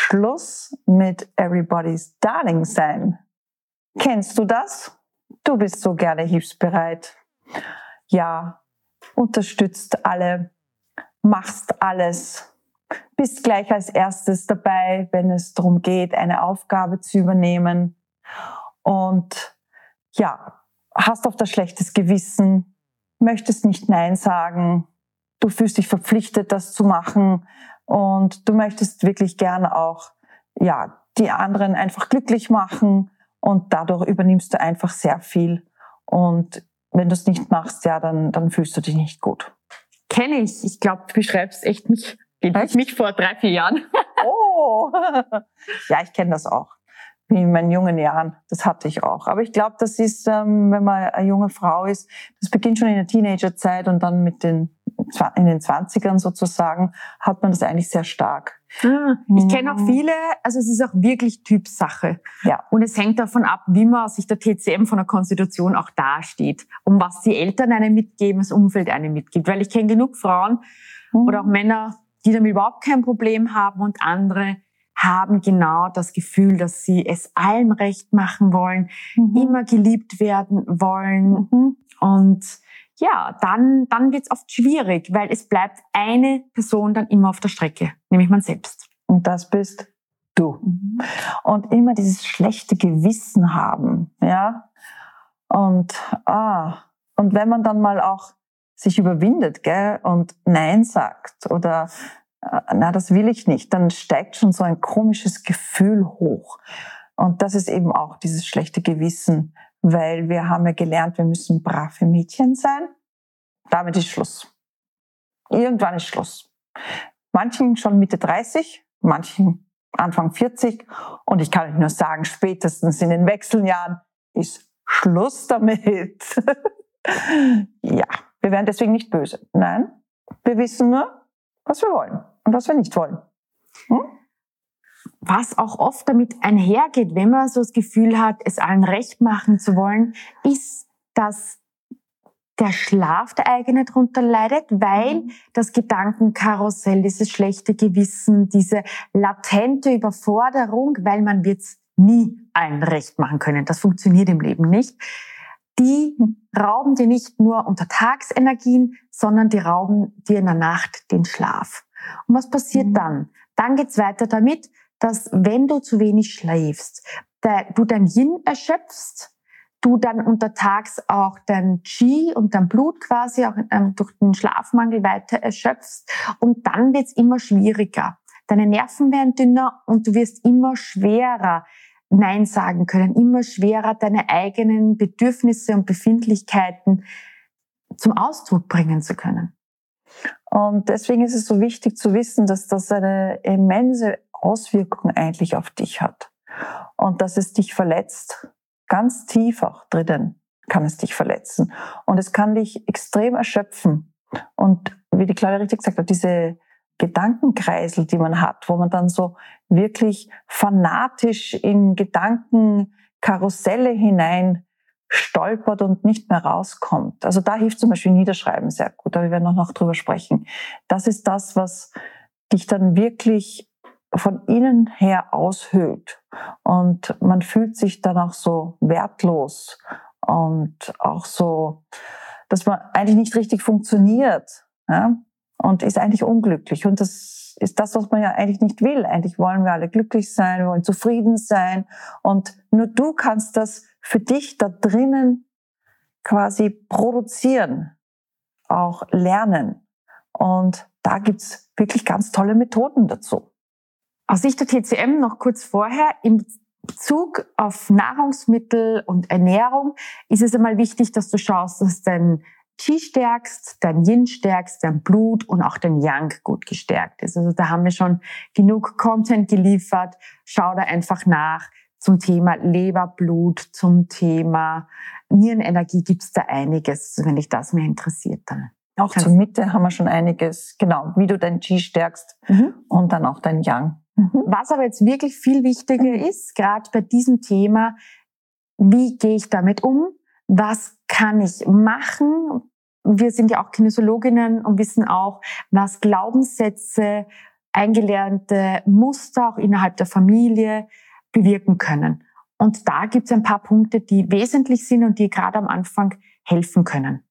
Schluss mit Everybody's Darling sein. Kennst du das? Du bist so gerne hilfsbereit. Ja, unterstützt alle, machst alles, bist gleich als erstes dabei, wenn es darum geht, eine Aufgabe zu übernehmen. Und ja, hast oft das schlechtes Gewissen, möchtest nicht Nein sagen, du fühlst dich verpflichtet, das zu machen und du möchtest wirklich gerne auch, ja, die anderen einfach glücklich machen und dadurch übernimmst du einfach sehr viel und wenn du es nicht machst, ja, dann, dann fühlst du dich nicht gut. Kenne ich. Ich glaube, du beschreibst echt mich, echt? mich vor drei, vier Jahren. Oh, ja, ich kenne das auch wie in meinen jungen Jahren. Das hatte ich auch. Aber ich glaube, das ist, ähm, wenn man eine junge Frau ist, das beginnt schon in der Teenagerzeit und dann mit den in den Zwanzigern sozusagen hat man das eigentlich sehr stark. Ah, ich kenne auch mhm. viele, also es ist auch wirklich Typsache. Ja. Und es hängt davon ab, wie man sich der TCM von der Konstitution auch dasteht, um was die Eltern einem mitgeben, das Umfeld einem mitgibt. Weil ich kenne genug Frauen mhm. oder auch Männer, die damit überhaupt kein Problem haben und andere, haben genau das Gefühl, dass sie es allem recht machen wollen, mhm. immer geliebt werden wollen. Mhm. Und ja, dann, dann wird es oft schwierig, weil es bleibt eine Person dann immer auf der Strecke, nämlich man selbst. Und das bist du. Mhm. Und immer dieses schlechte Gewissen haben, ja. Und, ah, und wenn man dann mal auch sich überwindet, gell, und Nein sagt oder na, das will ich nicht, dann steigt schon so ein komisches Gefühl hoch. Und das ist eben auch dieses schlechte Gewissen, weil wir haben ja gelernt, wir müssen brave Mädchen sein. Damit ist Schluss. Irgendwann ist Schluss. Manchen schon Mitte 30, manchen Anfang 40. Und ich kann euch nur sagen, spätestens in den Wechseljahren ist Schluss damit. ja, wir werden deswegen nicht böse. Nein, wir wissen nur, was wir wollen und was wir nicht wollen. Hm? Was auch oft damit einhergeht, wenn man so das Gefühl hat, es allen recht machen zu wollen, ist, dass der Schlaf der eigene darunter leidet, weil mhm. das Gedankenkarussell, dieses schlechte Gewissen, diese latente Überforderung, weil man wird's nie allen recht machen können. Das funktioniert im Leben nicht die rauben dir nicht nur Untertagsenergien, sondern die rauben dir in der Nacht den Schlaf. Und was passiert mhm. dann? Dann geht's weiter damit, dass wenn du zu wenig schläfst, du dein Yin erschöpfst, du dann untertags auch dein Qi und dein Blut quasi auch ähm, durch den Schlafmangel weiter erschöpfst und dann wird's immer schwieriger. Deine Nerven werden dünner und du wirst immer schwerer Nein sagen können, immer schwerer deine eigenen Bedürfnisse und Befindlichkeiten zum Ausdruck bringen zu können. Und deswegen ist es so wichtig zu wissen, dass das eine immense Auswirkung eigentlich auf dich hat. Und dass es dich verletzt, ganz tief auch drinnen kann es dich verletzen. Und es kann dich extrem erschöpfen. Und wie die Claudia richtig gesagt hat, diese Gedankenkreisel, die man hat, wo man dann so wirklich fanatisch in Gedankenkarusselle hinein stolpert und nicht mehr rauskommt. Also da hilft zum Beispiel Niederschreiben sehr gut, aber wir werden auch noch drüber sprechen. Das ist das, was dich dann wirklich von innen her aushöhlt. Und man fühlt sich dann auch so wertlos und auch so, dass man eigentlich nicht richtig funktioniert. Ja? Und ist eigentlich unglücklich. Und das ist das, was man ja eigentlich nicht will. Eigentlich wollen wir alle glücklich sein, wir wollen zufrieden sein. Und nur du kannst das für dich da drinnen quasi produzieren, auch lernen. Und da gibt's wirklich ganz tolle Methoden dazu. Aus Sicht der TCM noch kurz vorher, im Bezug auf Nahrungsmittel und Ernährung ist es einmal wichtig, dass du schaust, dass dein Qi stärkst, dein Yin stärkst, dein Blut und auch dein Yang gut gestärkt ist. Also da haben wir schon genug Content geliefert. Schau da einfach nach zum Thema Leberblut, zum Thema Nierenenergie gibt's da einiges, wenn dich das mehr interessiert dann. Auch zur Mitte haben wir schon einiges, genau, wie du dein Qi stärkst mhm. und dann auch dein Yang. Mhm. Was aber jetzt wirklich viel wichtiger mhm. ist, gerade bei diesem Thema, wie gehe ich damit um? Was kann ich machen? Wir sind ja auch Kinesiologinnen und wissen auch, was Glaubenssätze, eingelernte Muster auch innerhalb der Familie bewirken können. Und da gibt es ein paar Punkte, die wesentlich sind und die gerade am Anfang helfen können.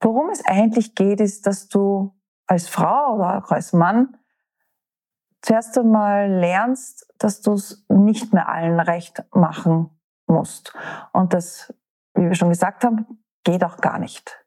Worum es eigentlich geht, ist, dass du als Frau oder auch als Mann zuerst einmal lernst, dass du es nicht mehr allen recht machen musst. Und das, wie wir schon gesagt haben, geht auch gar nicht.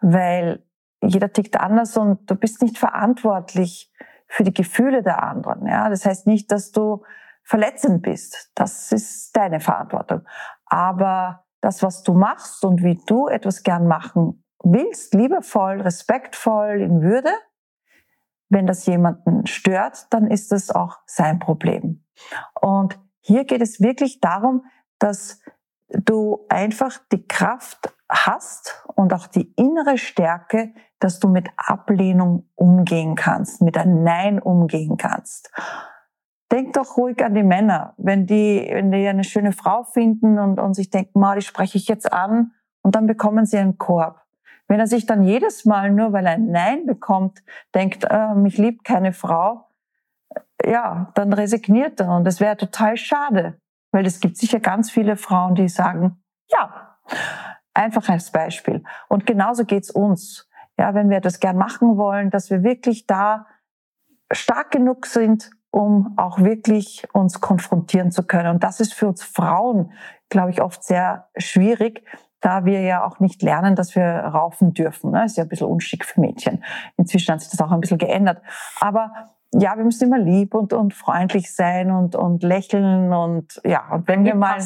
Weil jeder tickt anders und du bist nicht verantwortlich für die Gefühle der anderen. Ja, das heißt nicht, dass du verletzend bist. Das ist deine Verantwortung. Aber das, was du machst und wie du etwas gern machen willst, liebevoll, respektvoll, in Würde, wenn das jemanden stört, dann ist das auch sein Problem. Und hier geht es wirklich darum, dass du einfach die Kraft hast und auch die innere Stärke, dass du mit Ablehnung umgehen kannst, mit einem Nein umgehen kannst. Denk doch ruhig an die Männer, wenn die, wenn die eine schöne Frau finden und, und sich denken, ma, die spreche ich jetzt an und dann bekommen sie einen Korb. Wenn er sich dann jedes Mal, nur weil er ein Nein bekommt, denkt, äh, mich liebt keine Frau, ja, dann resigniert er. Und das wäre total schade, weil es gibt sicher ganz viele Frauen, die sagen, ja, einfach als Beispiel. Und genauso geht's uns. Ja, wenn wir das gern machen wollen, dass wir wirklich da stark genug sind, um auch wirklich uns konfrontieren zu können. Und das ist für uns Frauen, glaube ich, oft sehr schwierig, da wir ja auch nicht lernen, dass wir raufen dürfen. Das ne? ist ja ein bisschen unschick für Mädchen. Inzwischen hat sich das auch ein bisschen geändert. Aber ja, wir müssen immer lieb und, und freundlich sein und, und lächeln und ja, und wenn wir mal,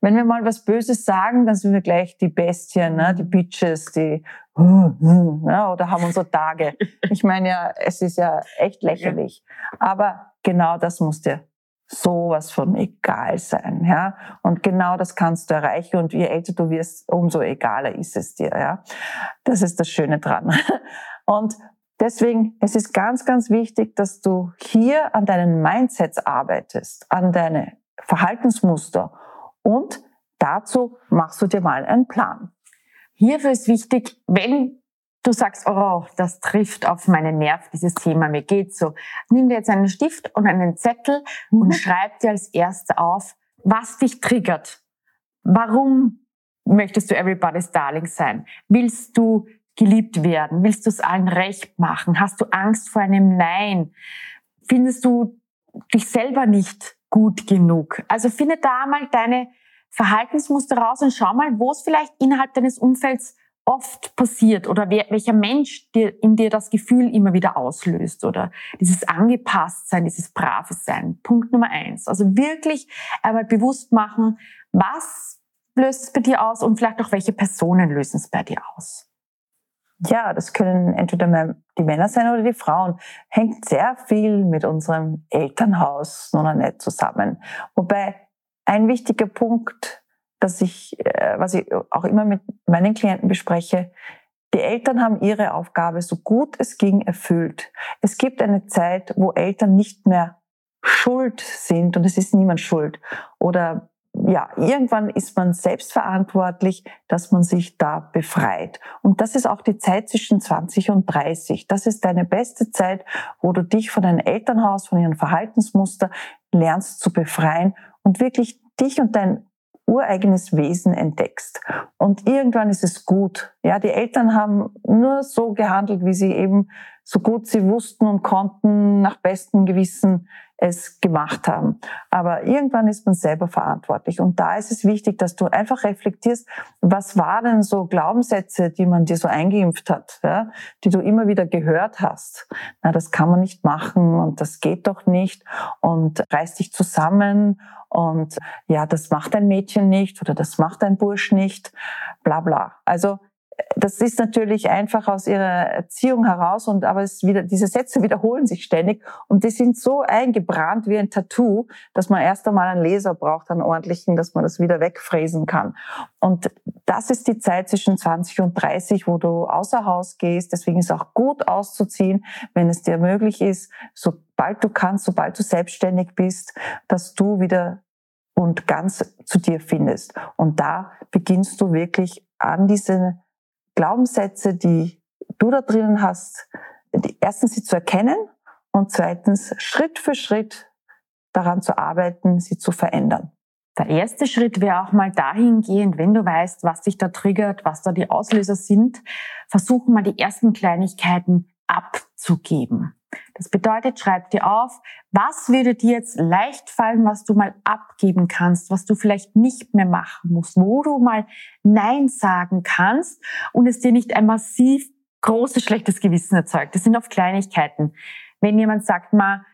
wenn wir mal was Böses sagen, dann sind wir gleich die Bestien, ne? die Bitches, die ne? oder haben unsere Tage. Ich meine ja, es ist ja echt lächerlich. Aber genau das muss dir sowas von egal sein, ja. Und genau das kannst du erreichen. Und je älter du wirst, umso egaler ist es dir, ja. Das ist das Schöne dran. Und deswegen, es ist ganz, ganz wichtig, dass du hier an deinen Mindsets arbeitest, an deine Verhaltensmuster. Und dazu machst du dir mal einen Plan. Hierfür ist wichtig, wenn du sagst, oh, das trifft auf meinen Nerv, dieses Thema, mir geht's so. Nimm dir jetzt einen Stift und einen Zettel mhm. und schreib dir als erstes auf, was dich triggert. Warum möchtest du Everybody's Darling sein? Willst du geliebt werden? Willst du es allen recht machen? Hast du Angst vor einem Nein? Findest du dich selber nicht gut genug? Also finde da mal deine Verhaltensmuster raus und schau mal, wo es vielleicht innerhalb deines Umfelds oft passiert oder wer, welcher Mensch dir, in dir das Gefühl immer wieder auslöst oder dieses Angepasstsein, dieses Braves sein. Punkt Nummer eins. Also wirklich einmal bewusst machen, was löst es bei dir aus und vielleicht auch welche Personen lösen es bei dir aus. Ja, das können entweder die Männer sein oder die Frauen. Hängt sehr viel mit unserem Elternhaus noch nicht zusammen. Wobei ein wichtiger Punkt dass ich, äh, was ich auch immer mit meinen Klienten bespreche, die Eltern haben ihre Aufgabe so gut es ging erfüllt. Es gibt eine Zeit, wo Eltern nicht mehr schuld sind und es ist niemand schuld. Oder ja, irgendwann ist man selbstverantwortlich, dass man sich da befreit. Und das ist auch die Zeit zwischen 20 und 30. Das ist deine beste Zeit, wo du dich von deinem Elternhaus, von ihren Verhaltensmuster lernst zu befreien und wirklich dich und dein ureigenes Wesen entdeckst. Und irgendwann ist es gut. Ja, die Eltern haben nur so gehandelt, wie sie eben so gut sie wussten und konnten nach bestem Gewissen es gemacht haben. Aber irgendwann ist man selber verantwortlich. Und da ist es wichtig, dass du einfach reflektierst, was waren so Glaubenssätze, die man dir so eingeimpft hat, ja, die du immer wieder gehört hast. Na, das kann man nicht machen und das geht doch nicht und reiß dich zusammen und ja, das macht ein Mädchen nicht oder das macht ein Bursch nicht, bla bla. Also das ist natürlich einfach aus ihrer Erziehung heraus und aber es wieder, diese Sätze wiederholen sich ständig und die sind so eingebrannt wie ein Tattoo, dass man erst einmal einen Laser braucht, einen ordentlichen, dass man das wieder wegfräsen kann. Und das ist die Zeit zwischen 20 und 30, wo du außer Haus gehst. Deswegen ist auch gut auszuziehen, wenn es dir möglich ist, sobald du kannst, sobald du selbstständig bist, dass du wieder und ganz zu dir findest. Und da beginnst du wirklich an diese Glaubenssätze, die du da drinnen hast, erstens sie zu erkennen und zweitens Schritt für Schritt daran zu arbeiten, sie zu verändern. Der erste Schritt wäre auch mal dahingehend, wenn du weißt, was dich da triggert, was da die Auslöser sind, versuchen mal die ersten Kleinigkeiten abzugeben. Das bedeutet, schreib dir auf, was würde dir jetzt leicht fallen, was du mal abgeben kannst, was du vielleicht nicht mehr machen musst, wo du mal Nein sagen kannst und es dir nicht ein massiv großes schlechtes Gewissen erzeugt. Das sind oft Kleinigkeiten. Wenn jemand sagt mal,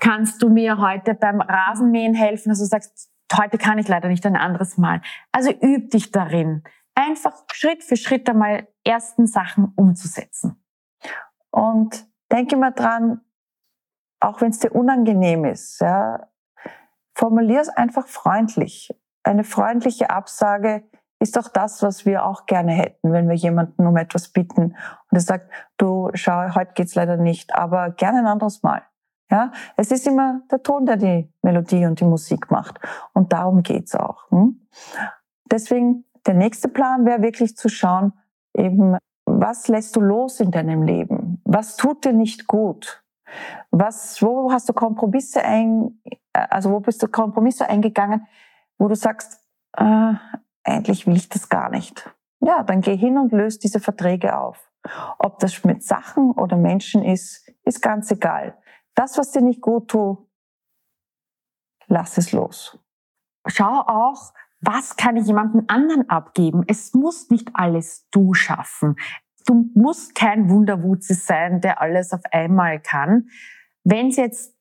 kannst du mir heute beim Rasenmähen helfen, also du sagst, heute kann ich leider nicht ein anderes Mal. Also üb dich darin, einfach Schritt für Schritt einmal ersten Sachen umzusetzen. Und denke mal dran, auch wenn es dir unangenehm ist, ja, formulier es einfach freundlich. Eine freundliche Absage ist doch das, was wir auch gerne hätten, wenn wir jemanden um etwas bitten und er sagt, du schau, heute geht's leider nicht, aber gerne ein anderes Mal. Ja, es ist immer der Ton, der die Melodie und die Musik macht. Und darum geht's auch. Hm? Deswegen, der nächste Plan wäre wirklich zu schauen, eben, was lässt du los in deinem Leben? Was tut dir nicht gut? Was, wo hast du Kompromisse ein, also wo bist du Kompromisse eingegangen, wo du sagst, äh, eigentlich will ich das gar nicht. Ja, dann geh hin und löse diese Verträge auf. Ob das mit Sachen oder Menschen ist, ist ganz egal. Das, was dir nicht gut tut, lass es los. Schau auch, was kann ich jemandem anderen abgeben? Es muss nicht alles du schaffen. Du musst kein Wunderwutzi sein, der alles auf einmal kann. Wenn es jetzt,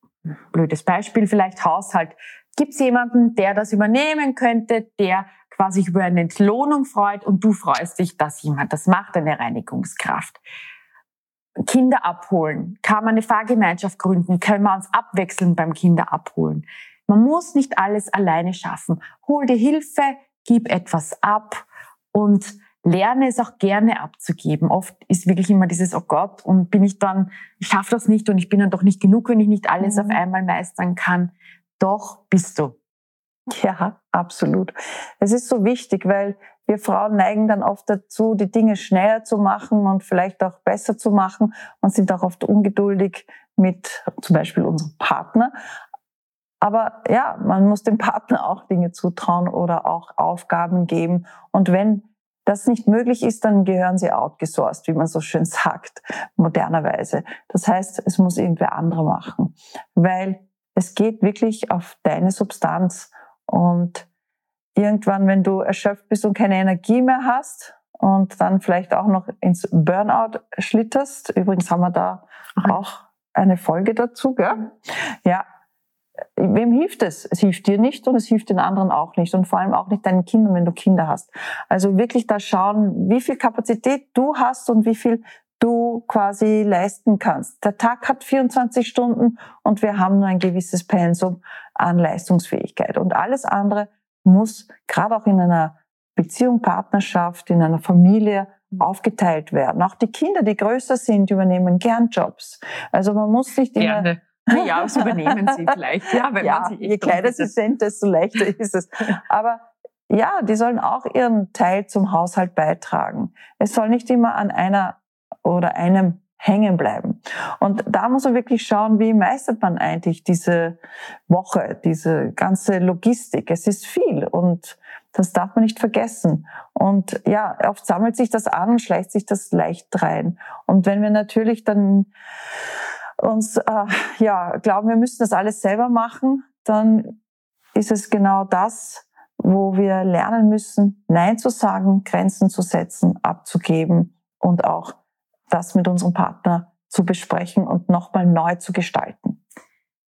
blödes Beispiel, vielleicht Haushalt, gibt es jemanden, der das übernehmen könnte, der quasi über eine Entlohnung freut und du freust dich, dass jemand das macht, eine Reinigungskraft. Kinder abholen, kann man eine Fahrgemeinschaft gründen, können wir uns abwechseln beim Kinder abholen. Man muss nicht alles alleine schaffen. Hol dir Hilfe, gib etwas ab und lerne es auch gerne abzugeben. Oft ist wirklich immer dieses, oh Gott, und bin ich dann, ich schaffe das nicht und ich bin dann doch nicht genug, wenn ich nicht alles mhm. auf einmal meistern kann. Doch bist du. Ja, absolut. Es ist so wichtig, weil wir Frauen neigen dann oft dazu, die Dinge schneller zu machen und vielleicht auch besser zu machen und sind auch oft ungeduldig mit zum Beispiel unserem Partner. Aber ja, man muss dem Partner auch Dinge zutrauen oder auch Aufgaben geben. Und wenn das nicht möglich ist, dann gehören sie outgesourced, wie man so schön sagt, modernerweise. Das heißt, es muss irgendwer andere machen, weil es geht wirklich auf deine Substanz und irgendwann, wenn du erschöpft bist und keine Energie mehr hast und dann vielleicht auch noch ins Burnout schlitterst, übrigens haben wir da auch eine Folge dazu, gell? Ja, wem hilft es? Es hilft dir nicht und es hilft den anderen auch nicht und vor allem auch nicht deinen Kindern, wenn du Kinder hast. Also wirklich da schauen, wie viel Kapazität du hast und wie viel du quasi leisten kannst. Der Tag hat 24 Stunden und wir haben nur ein gewisses Pensum an Leistungsfähigkeit und alles andere muss gerade auch in einer Beziehung, Partnerschaft, in einer Familie aufgeteilt werden. Auch die Kinder, die größer sind, übernehmen gern Jobs. Also man muss nicht immer Gerne. Ja, das übernehmen sie vielleicht. Ja, wenn ja, man sie je kleiner sie sind, desto leichter ist es. Aber ja, die sollen auch ihren Teil zum Haushalt beitragen. Es soll nicht immer an einer oder einem hängen bleiben. Und da muss man wirklich schauen, wie meistert man eigentlich diese Woche, diese ganze Logistik. Es ist viel und das darf man nicht vergessen. Und ja, oft sammelt sich das an und schleicht sich das leicht rein. Und wenn wir natürlich dann uns äh, ja glauben, wir müssen das alles selber machen, dann ist es genau das, wo wir lernen müssen, Nein zu sagen, Grenzen zu setzen, abzugeben und auch das mit unserem Partner zu besprechen und nochmal neu zu gestalten.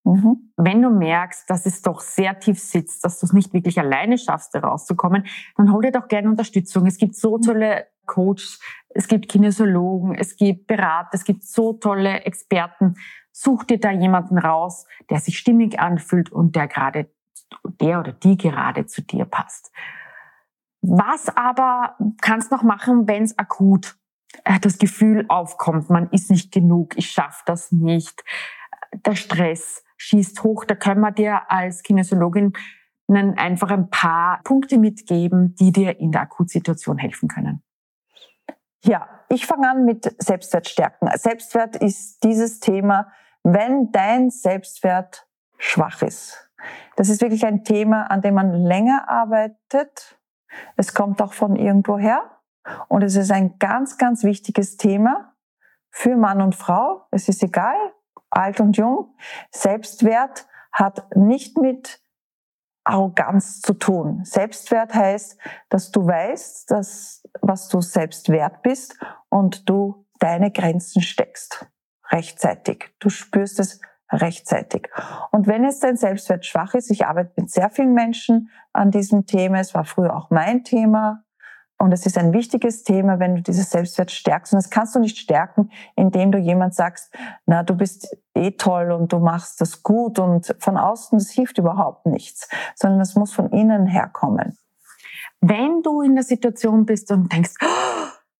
Mhm. Wenn du merkst, dass es doch sehr tief sitzt, dass du es nicht wirklich alleine schaffst, da rauszukommen, dann hol dir doch gerne Unterstützung. Es gibt so tolle Coaches, es gibt Kinesiologen, es gibt Berater, es gibt so tolle Experten. Such dir da jemanden raus, der sich stimmig anfühlt und der gerade, der oder die gerade zu dir passt. Was aber kannst noch machen, wenn es akut äh, das Gefühl aufkommt, man ist nicht genug, ich schaffe das nicht, der Stress schießt hoch, da können wir dir als Kinesiologin einfach ein paar Punkte mitgeben, die dir in der Akutsituation helfen können. Ja, ich fange an mit Selbstwert stärken. Selbstwert ist dieses Thema, wenn dein Selbstwert schwach ist. Das ist wirklich ein Thema, an dem man länger arbeitet. Es kommt auch von irgendwo her. Und es ist ein ganz, ganz wichtiges Thema für Mann und Frau. Es ist egal, alt und jung. Selbstwert hat nicht mit Arroganz zu tun. Selbstwert heißt, dass du weißt, dass, was du selbst wert bist und du deine Grenzen steckst. Rechtzeitig. Du spürst es rechtzeitig. Und wenn jetzt dein Selbstwert schwach ist, ich arbeite mit sehr vielen Menschen an diesem Thema, es war früher auch mein Thema, und es ist ein wichtiges Thema, wenn du dieses Selbstwert stärkst. Und das kannst du nicht stärken, indem du jemand sagst, na, du bist eh toll und du machst das gut und von außen, das hilft überhaupt nichts, sondern das muss von innen herkommen. Wenn du in der Situation bist und denkst,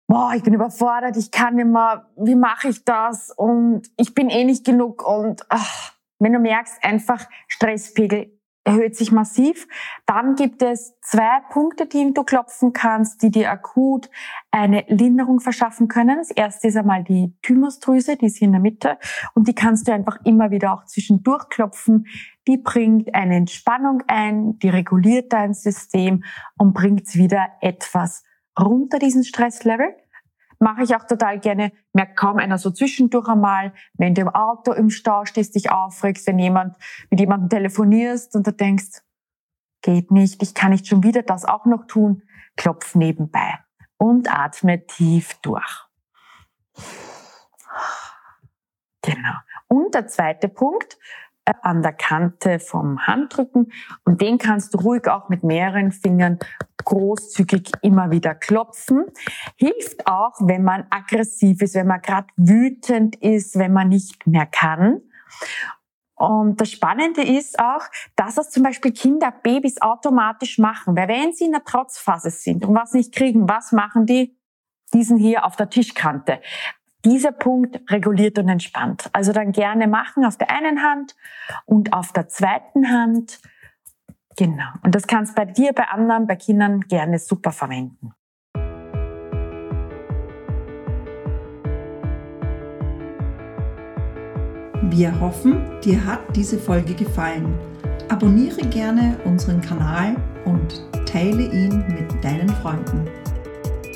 boah, ich bin überfordert, ich kann nicht mehr, wie mache ich das und ich bin eh nicht genug und ach, wenn du merkst, einfach Stresspegel erhöht sich massiv. Dann gibt es zwei Punkte, die du klopfen kannst, die dir akut eine Linderung verschaffen können. Das erste ist einmal die Thymusdrüse, die ist hier in der Mitte und die kannst du einfach immer wieder auch zwischendurch klopfen. Die bringt eine Entspannung ein, die reguliert dein System und bringt wieder etwas runter diesen Stresslevel mache ich auch total gerne, merkt kaum einer so zwischendurch einmal, wenn du im Auto im Stau stehst, dich aufregst, wenn jemand mit jemandem telefonierst und du denkst, geht nicht, ich kann nicht schon wieder das auch noch tun, klopf nebenbei und atme tief durch. Genau. Und der zweite Punkt, an der Kante vom Handrücken und den kannst du ruhig auch mit mehreren Fingern großzügig immer wieder klopfen. Hilft auch, wenn man aggressiv ist, wenn man gerade wütend ist, wenn man nicht mehr kann. Und das Spannende ist auch, dass das zum Beispiel Kinder, Babys automatisch machen. Weil wenn sie in der Trotzphase sind und was nicht kriegen, was machen die? Diesen hier auf der Tischkante dieser Punkt reguliert und entspannt. Also dann gerne machen auf der einen Hand und auf der zweiten Hand. Genau. Und das kannst bei dir, bei anderen, bei Kindern gerne super verwenden. Wir hoffen, dir hat diese Folge gefallen. Abonniere gerne unseren Kanal und teile ihn mit deinen Freunden.